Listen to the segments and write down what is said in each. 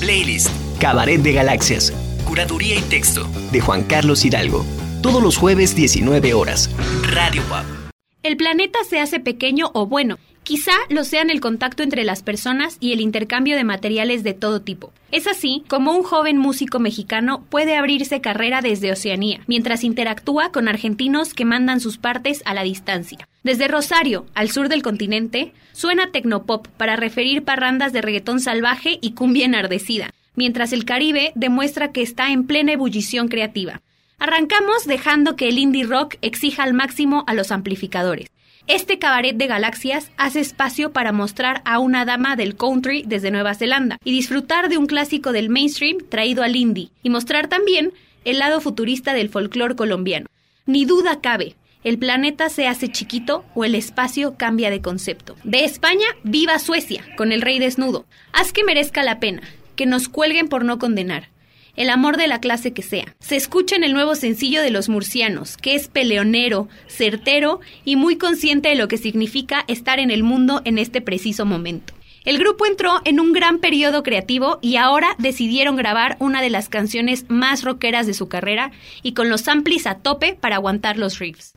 Playlist. Cabaret de Galaxias. Curaduría y texto. De Juan Carlos Hidalgo. Todos los jueves 19 horas. Radio WAP. El planeta se hace pequeño o bueno. Quizá lo sean el contacto entre las personas y el intercambio de materiales de todo tipo. Es así como un joven músico mexicano puede abrirse carrera desde Oceanía, mientras interactúa con argentinos que mandan sus partes a la distancia. Desde Rosario, al sur del continente, suena tecnopop para referir parrandas de reggaetón salvaje y cumbia enardecida, mientras el Caribe demuestra que está en plena ebullición creativa. Arrancamos dejando que el indie rock exija al máximo a los amplificadores. Este cabaret de galaxias hace espacio para mostrar a una dama del country desde Nueva Zelanda y disfrutar de un clásico del mainstream traído al indie y mostrar también el lado futurista del folclore colombiano. Ni duda cabe, el planeta se hace chiquito o el espacio cambia de concepto. De España, viva Suecia, con el rey desnudo. Haz que merezca la pena, que nos cuelguen por no condenar el amor de la clase que sea. Se escucha en el nuevo sencillo de los murcianos, que es peleonero, certero y muy consciente de lo que significa estar en el mundo en este preciso momento. El grupo entró en un gran periodo creativo y ahora decidieron grabar una de las canciones más rockeras de su carrera y con los amplis a tope para aguantar los riffs.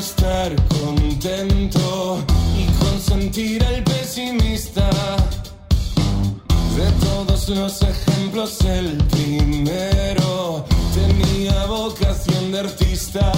Estar contento y consentir al pesimista. De todos los ejemplos, el primero tenía vocación de artista.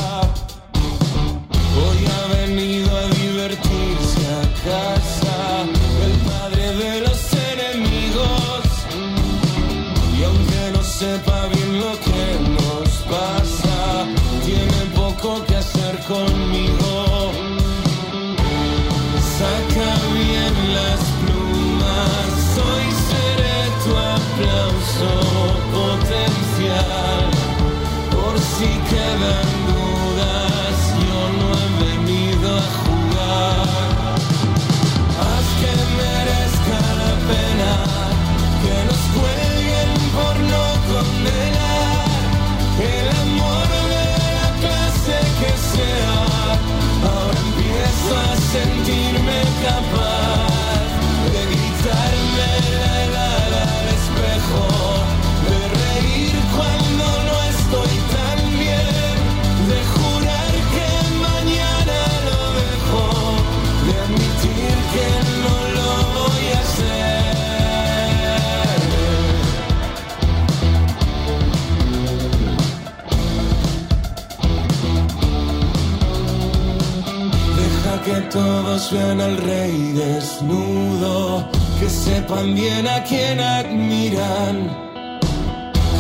Todos vean al rey desnudo, que sepan bien a quién admiran.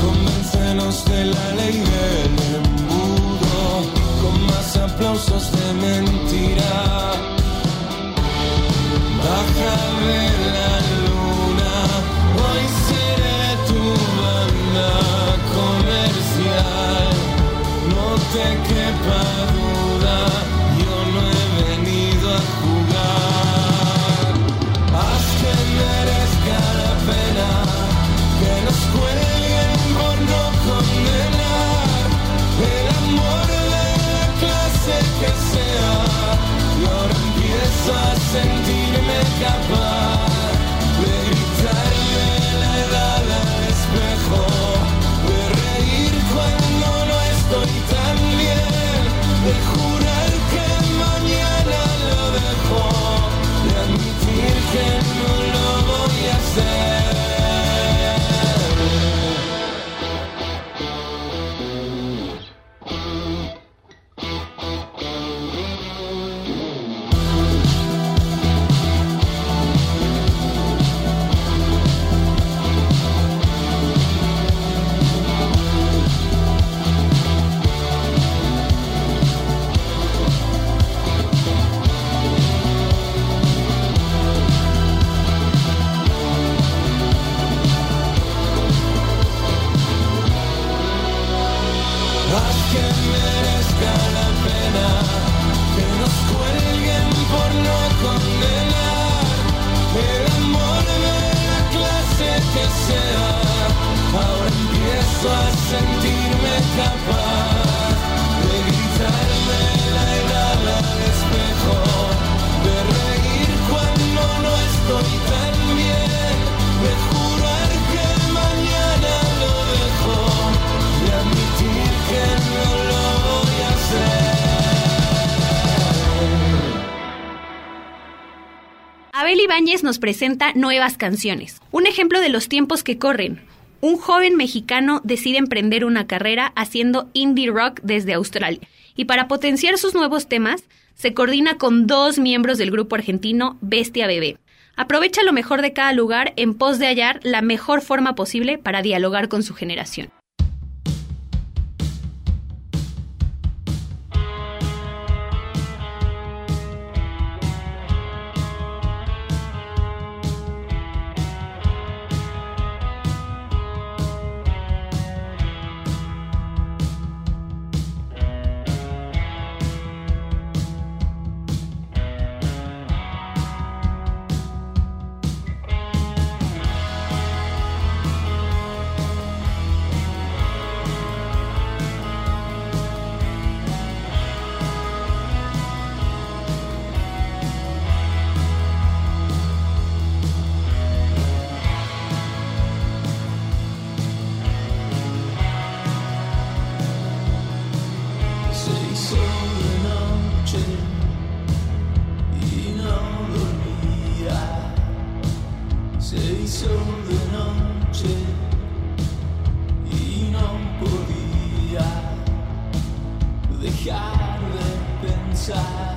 Convéncenos de la ley del embudo, con más aplausos de mentira. Baja de la luna, hoy seré tu banda comercial. No te quepa sentirme capaz Ibáñez nos presenta nuevas canciones. Un ejemplo de los tiempos que corren. Un joven mexicano decide emprender una carrera haciendo indie rock desde Australia. Y para potenciar sus nuevos temas, se coordina con dos miembros del grupo argentino Bestia Bebé. Aprovecha lo mejor de cada lugar en pos de hallar la mejor forma posible para dialogar con su generación. kind of inside.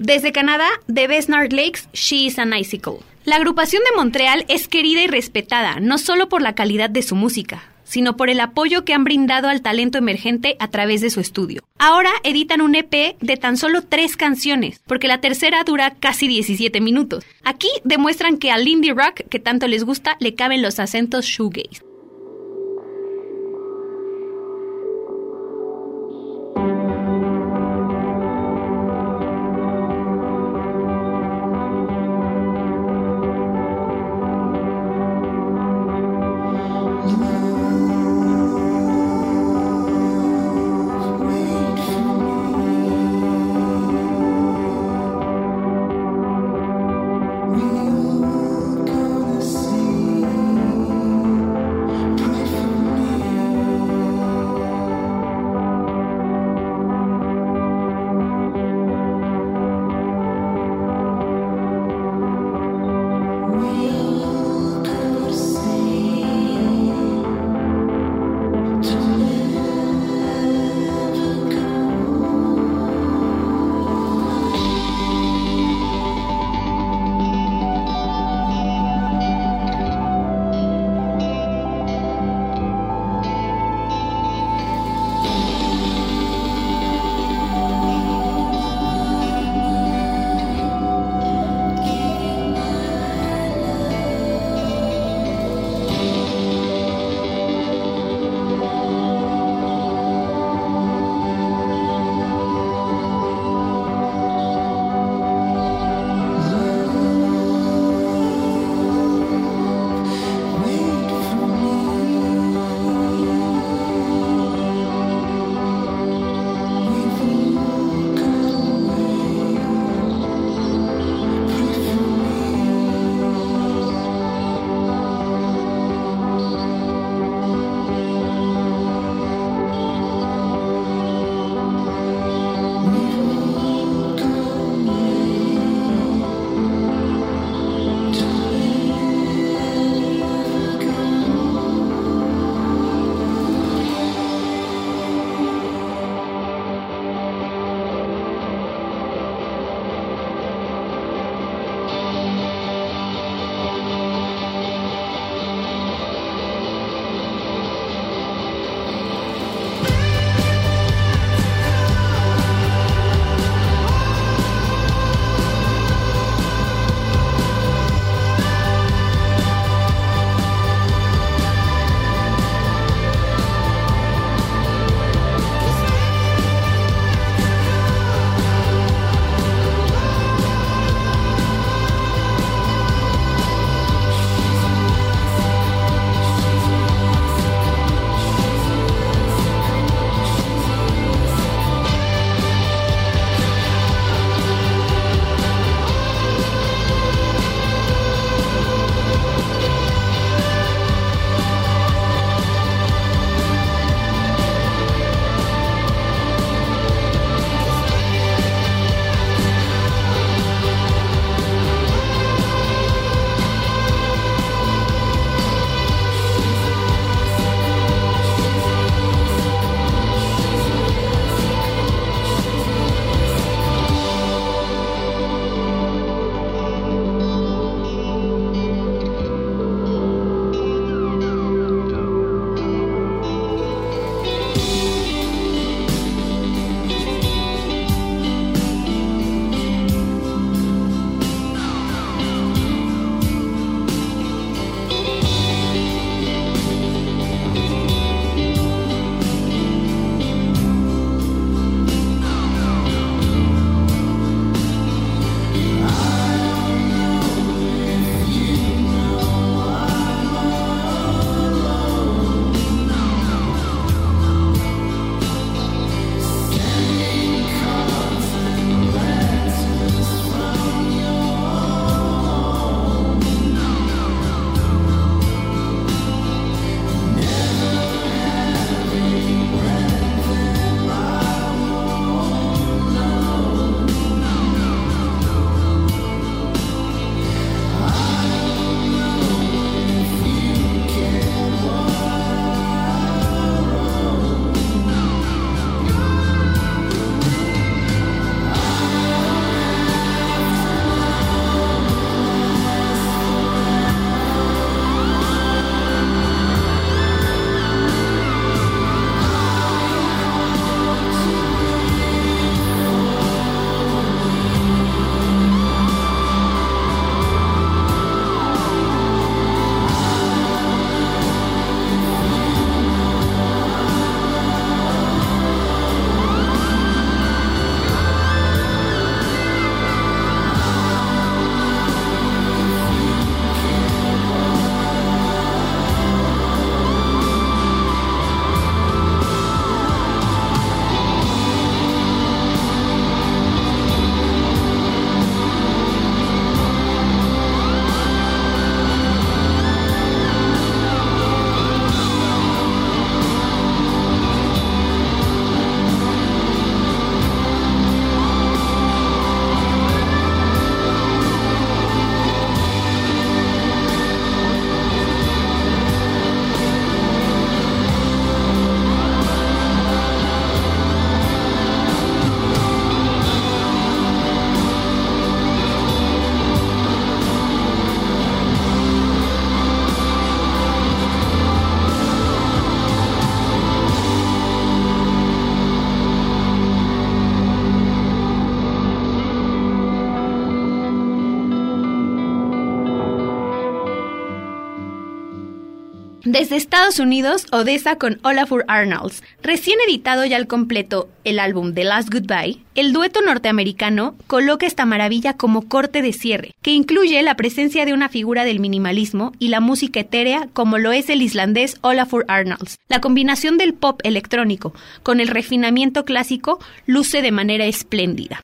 Desde Canadá, The Besnard Lakes, She is an Icicle. La agrupación de Montreal es querida y respetada, no solo por la calidad de su música, sino por el apoyo que han brindado al talento emergente a través de su estudio. Ahora editan un EP de tan solo tres canciones, porque la tercera dura casi 17 minutos. Aquí demuestran que al indie rock que tanto les gusta le caben los acentos shoegaze. Desde Estados Unidos, Odessa con Olafur Arnolds. Recién editado ya al completo el álbum The Last Goodbye, el dueto norteamericano coloca esta maravilla como corte de cierre, que incluye la presencia de una figura del minimalismo y la música etérea como lo es el islandés Olafur Arnolds. La combinación del pop electrónico con el refinamiento clásico luce de manera espléndida.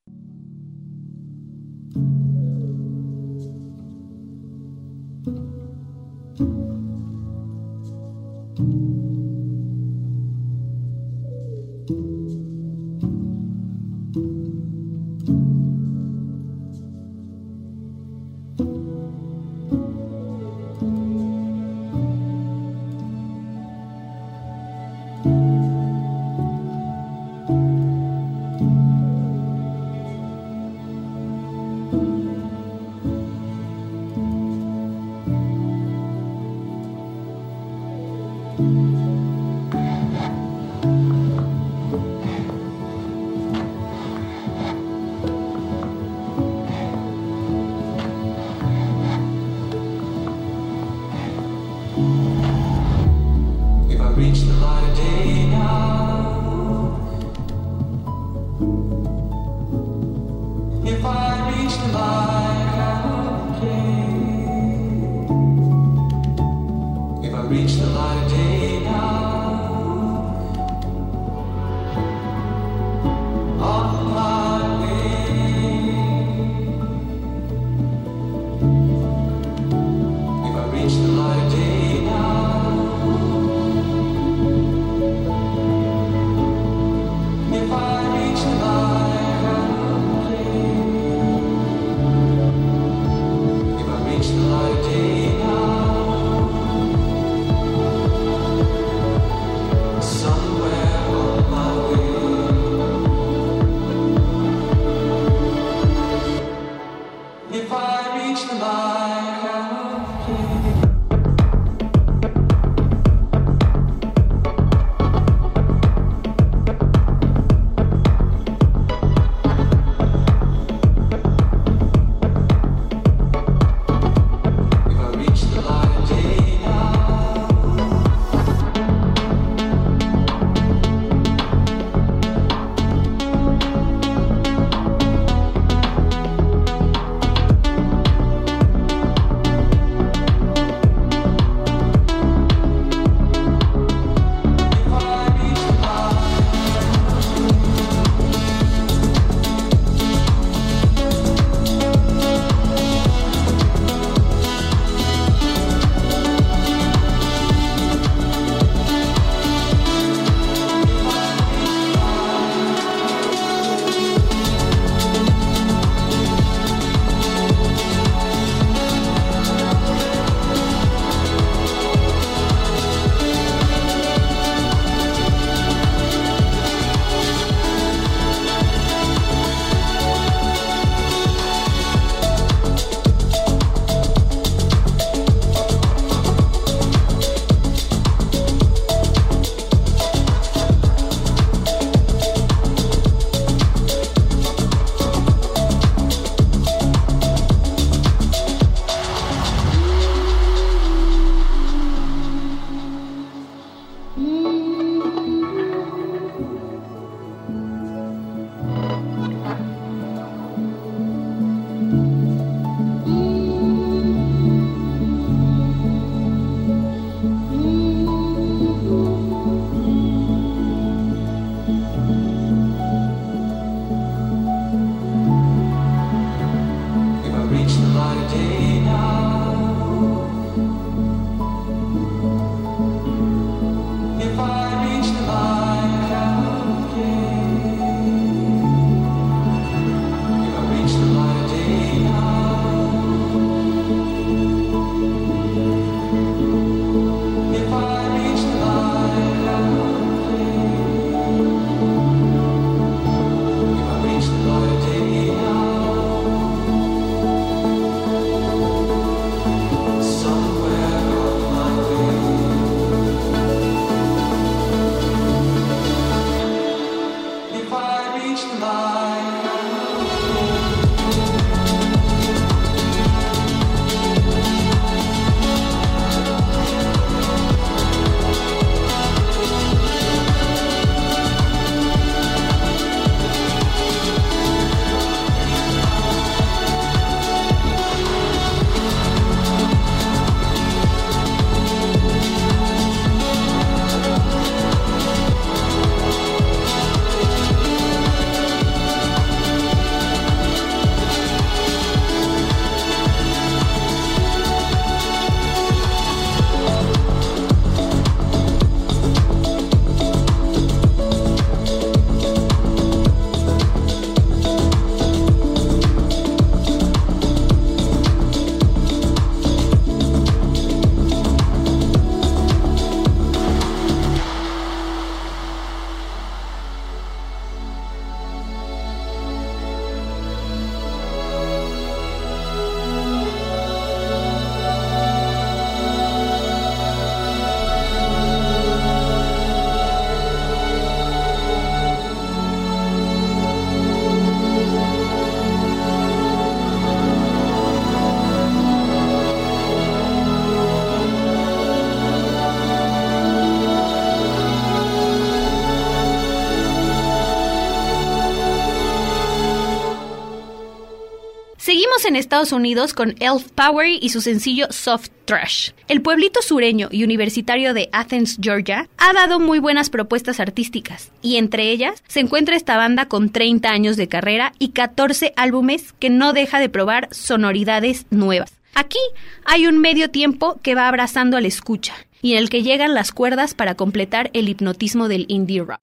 Estados Unidos con Elf Power y su sencillo Soft Trash. El pueblito sureño y universitario de Athens, Georgia, ha dado muy buenas propuestas artísticas, y entre ellas se encuentra esta banda con 30 años de carrera y 14 álbumes que no deja de probar sonoridades nuevas. Aquí hay un medio tiempo que va abrazando al escucha, y en el que llegan las cuerdas para completar el hipnotismo del indie rock.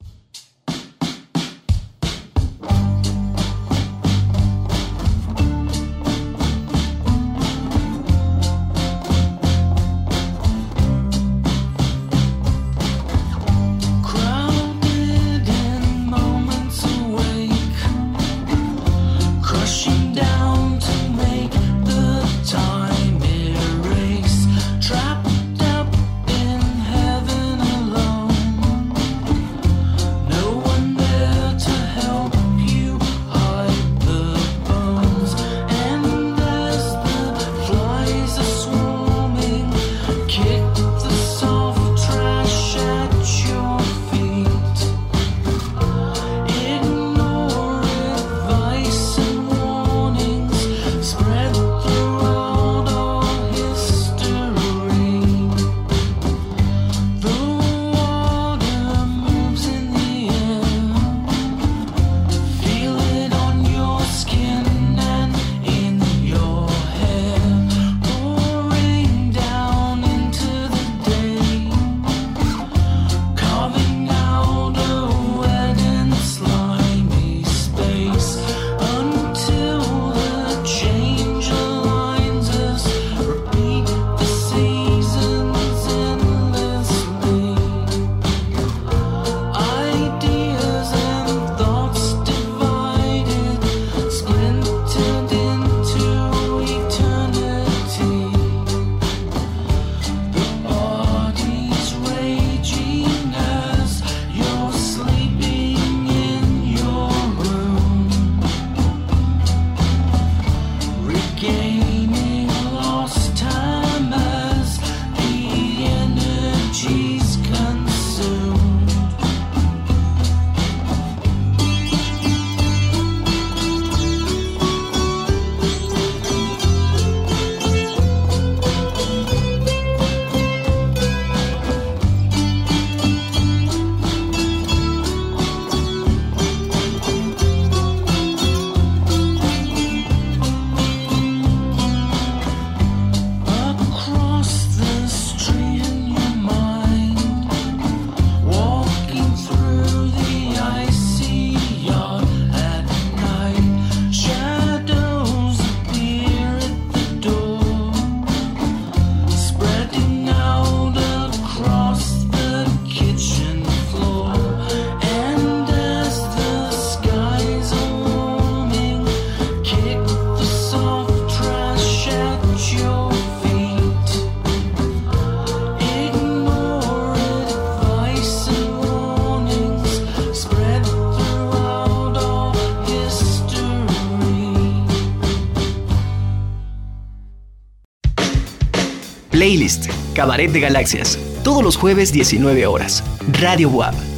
Cabaret de Galaxias. Todos los jueves 19 horas. Radio WAP.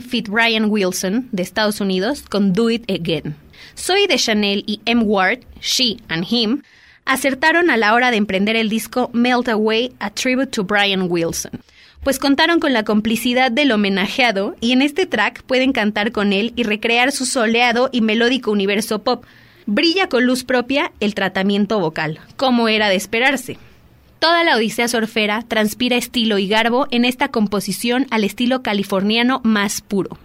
Fit Brian Wilson, de Estados Unidos, con Do It Again. Zoe de Chanel y M. Ward, She and Him, acertaron a la hora de emprender el disco Melt Away, a tribute to Brian Wilson, pues contaron con la complicidad del homenajeado y en este track pueden cantar con él y recrear su soleado y melódico universo pop. Brilla con luz propia el tratamiento vocal, como era de esperarse. Toda la Odisea Surfera transpira estilo y garbo en esta composición al estilo californiano más puro.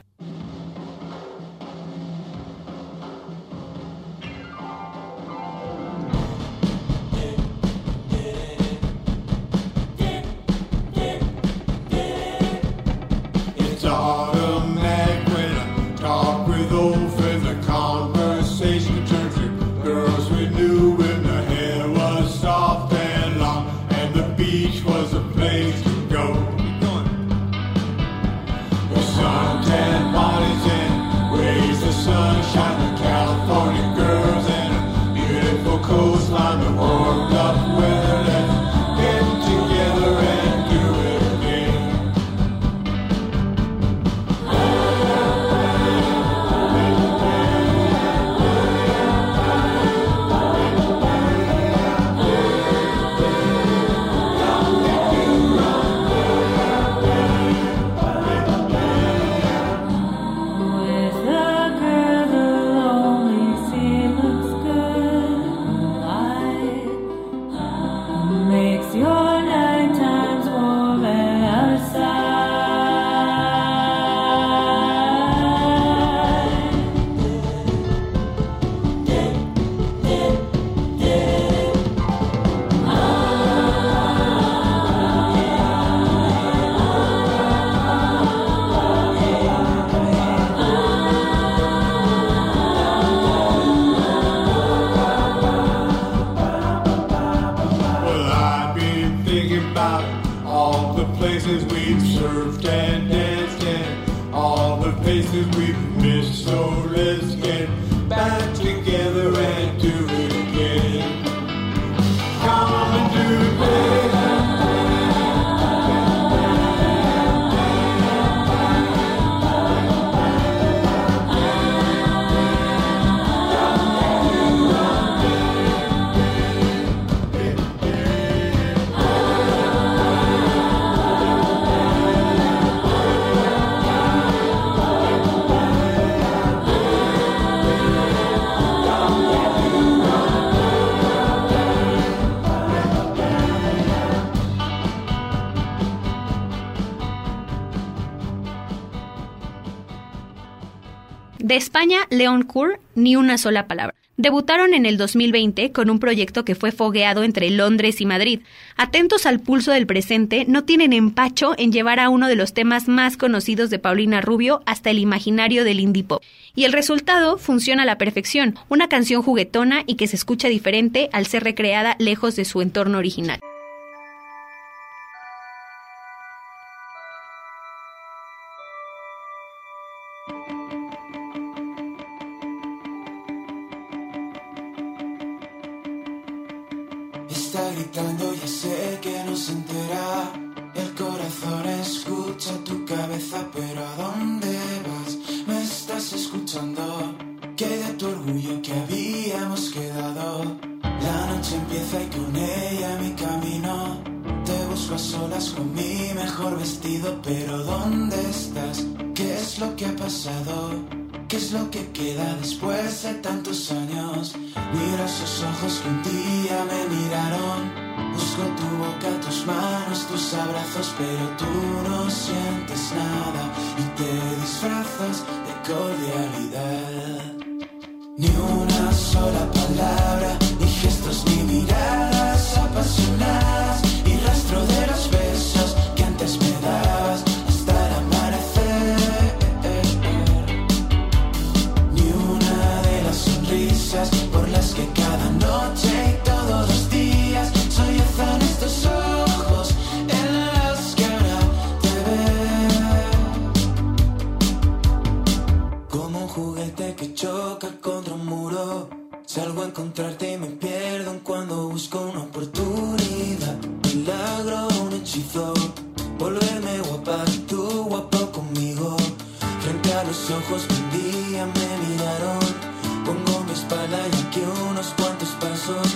Places we've missed. So let's get De España, Leon Kur, ni una sola palabra. Debutaron en el 2020 con un proyecto que fue fogueado entre Londres y Madrid. Atentos al pulso del presente, no tienen empacho en llevar a uno de los temas más conocidos de Paulina Rubio hasta el imaginario del indie pop. Y el resultado funciona a la perfección, una canción juguetona y que se escucha diferente al ser recreada lejos de su entorno original. Mejor vestido, pero ¿dónde estás? ¿Qué es lo que ha pasado? ¿Qué es lo que queda después de tantos años? Miro esos ojos que un día me miraron. Busco tu boca, tus manos, tus abrazos, pero tú no sientes nada y te disfrazas de cordialidad. Ni una sola palabra, ni gestos, ni miradas apasionadas, que choca contra un muro. Salgo a encontrarte y me pierdo en cuando busco una oportunidad. Milagro, un hechizo. Volverme guapa, tú guapo conmigo. Frente a los ojos que un día me miraron. Pongo mi espalda y aquí unos cuantos pasos.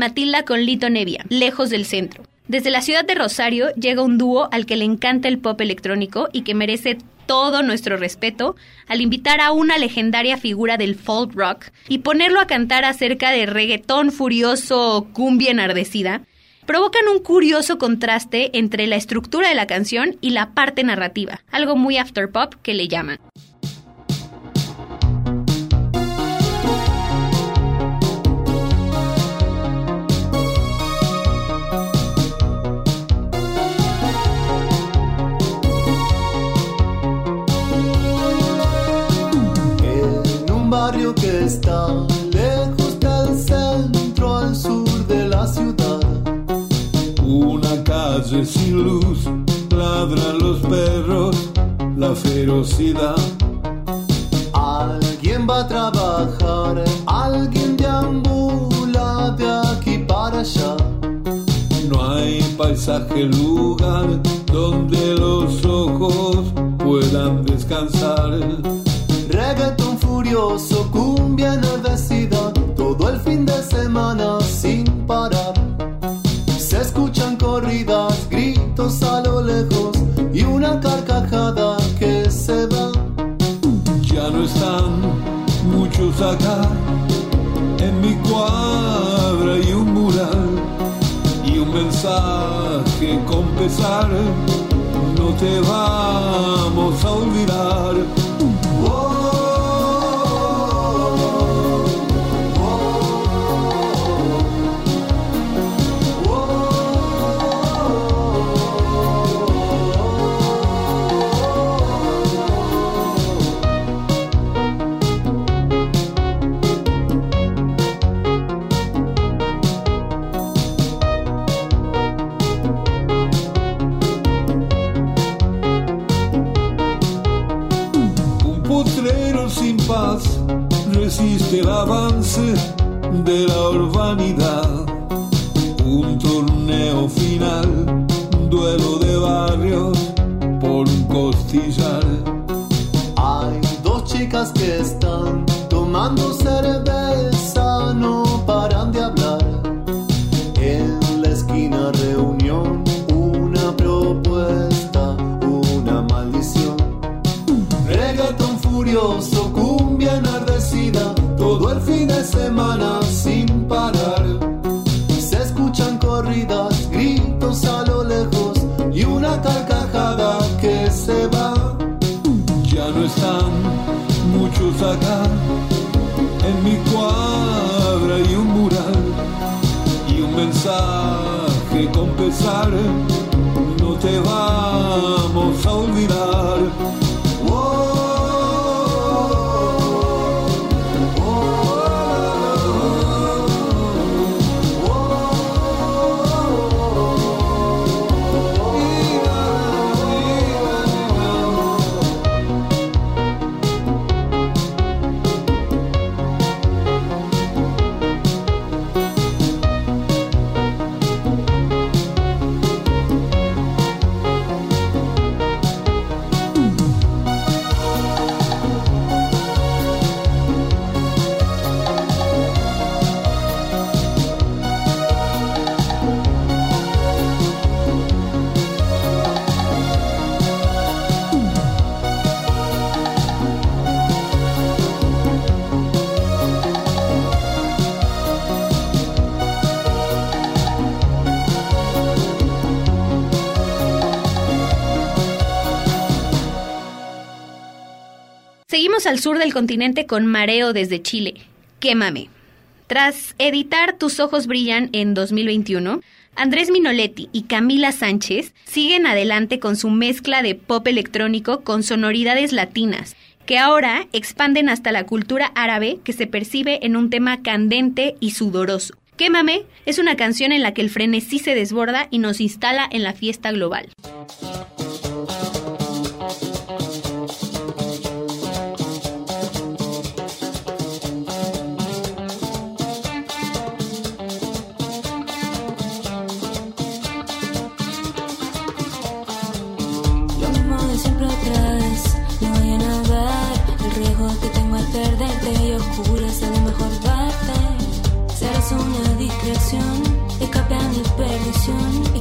Matilda con Lito Nevia, lejos del centro. Desde la ciudad de Rosario llega un dúo al que le encanta el pop electrónico y que merece todo nuestro respeto al invitar a una legendaria figura del folk rock y ponerlo a cantar acerca de reggaetón furioso o cumbia enardecida, provocan un curioso contraste entre la estructura de la canción y la parte narrativa, algo muy afterpop que le llaman. Barrio que está lejos del centro al sur de la ciudad. Una calle sin luz, ladran los perros, la ferocidad. Alguien va a trabajar, alguien deambula de aquí para allá. No hay paisaje, lugar donde los ojos puedan descansar. Furioso, cumbia enardecida, todo el fin de semana sin parar. Se escuchan corridas, gritos a lo lejos y una carcajada que se va. Ya no están muchos acá. En mi cuadra y un mural y un mensaje con pesar. No te vamos a olvidar. De semana sin parar. Se escuchan corridas, gritos a lo lejos y una carcajada que se va. Ya no están muchos acá. En mi cuadra y un mural y un mensaje con pesar. No te vamos al sur del continente con Mareo desde Chile. Quémame. Tras editar Tus ojos brillan en 2021, Andrés Minoletti y Camila Sánchez siguen adelante con su mezcla de pop electrónico con sonoridades latinas, que ahora expanden hasta la cultura árabe que se percibe en un tema candente y sudoroso. Quémame es una canción en la que el frenesí se desborda y nos instala en la fiesta global. Distracción, escape a mi perdición.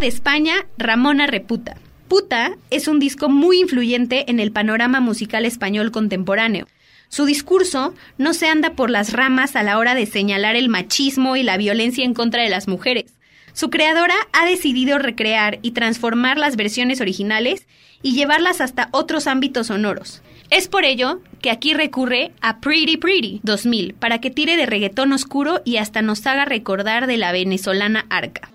De España, Ramona Reputa. Puta es un disco muy influyente en el panorama musical español contemporáneo. Su discurso no se anda por las ramas a la hora de señalar el machismo y la violencia en contra de las mujeres. Su creadora ha decidido recrear y transformar las versiones originales y llevarlas hasta otros ámbitos sonoros. Es por ello que aquí recurre a Pretty Pretty 2000 para que tire de reggaetón oscuro y hasta nos haga recordar de la venezolana Arca.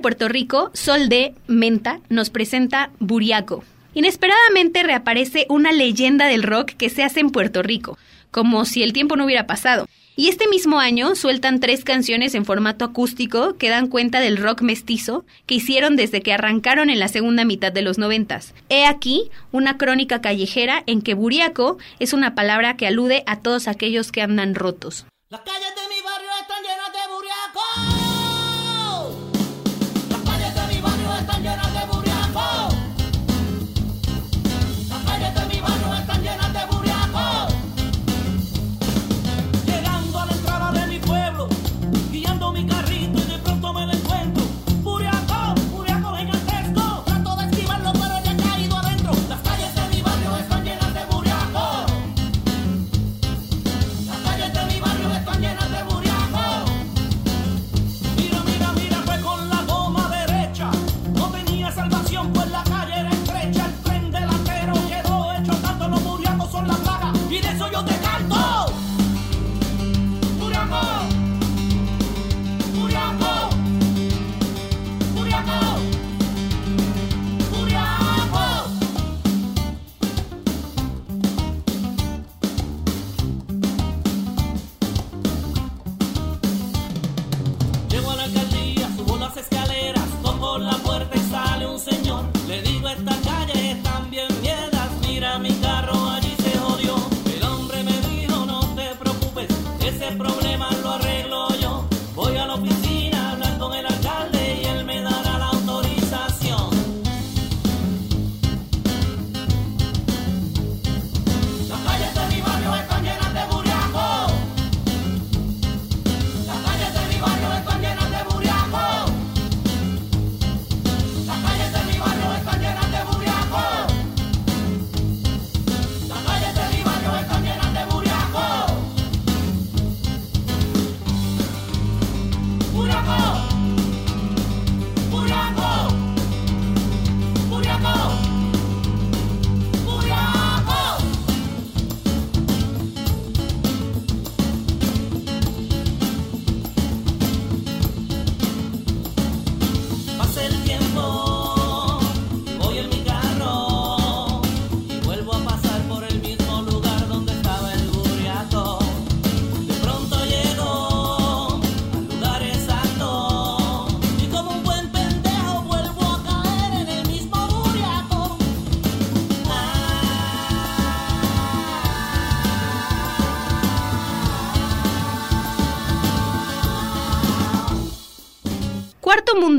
Puerto Rico, Sol de Menta, nos presenta Buriaco. Inesperadamente reaparece una leyenda del rock que se hace en Puerto Rico, como si el tiempo no hubiera pasado. Y este mismo año sueltan tres canciones en formato acústico que dan cuenta del rock mestizo que hicieron desde que arrancaron en la segunda mitad de los noventas. He aquí una crónica callejera en que buriaco es una palabra que alude a todos aquellos que andan rotos.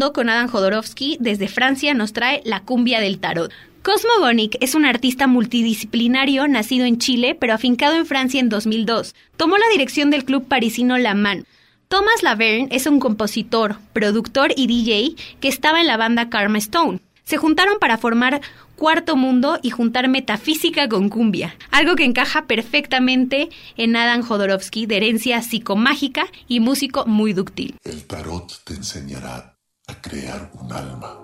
Con Adam Jodorowsky desde Francia nos trae la cumbia del tarot. Cosmo Bonic es un artista multidisciplinario nacido en Chile pero afincado en Francia en 2002. Tomó la dirección del club parisino La Man. Thomas Laverne es un compositor, productor y DJ que estaba en la banda Karma Stone. Se juntaron para formar Cuarto Mundo y juntar metafísica con cumbia, algo que encaja perfectamente en Adam Jodorowsky de herencia psicomágica y músico muy dúctil. El tarot te enseñará a crear un alma.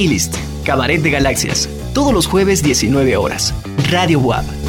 Playlist Cabaret de Galaxias. Todos los jueves 19 horas. Radio WAP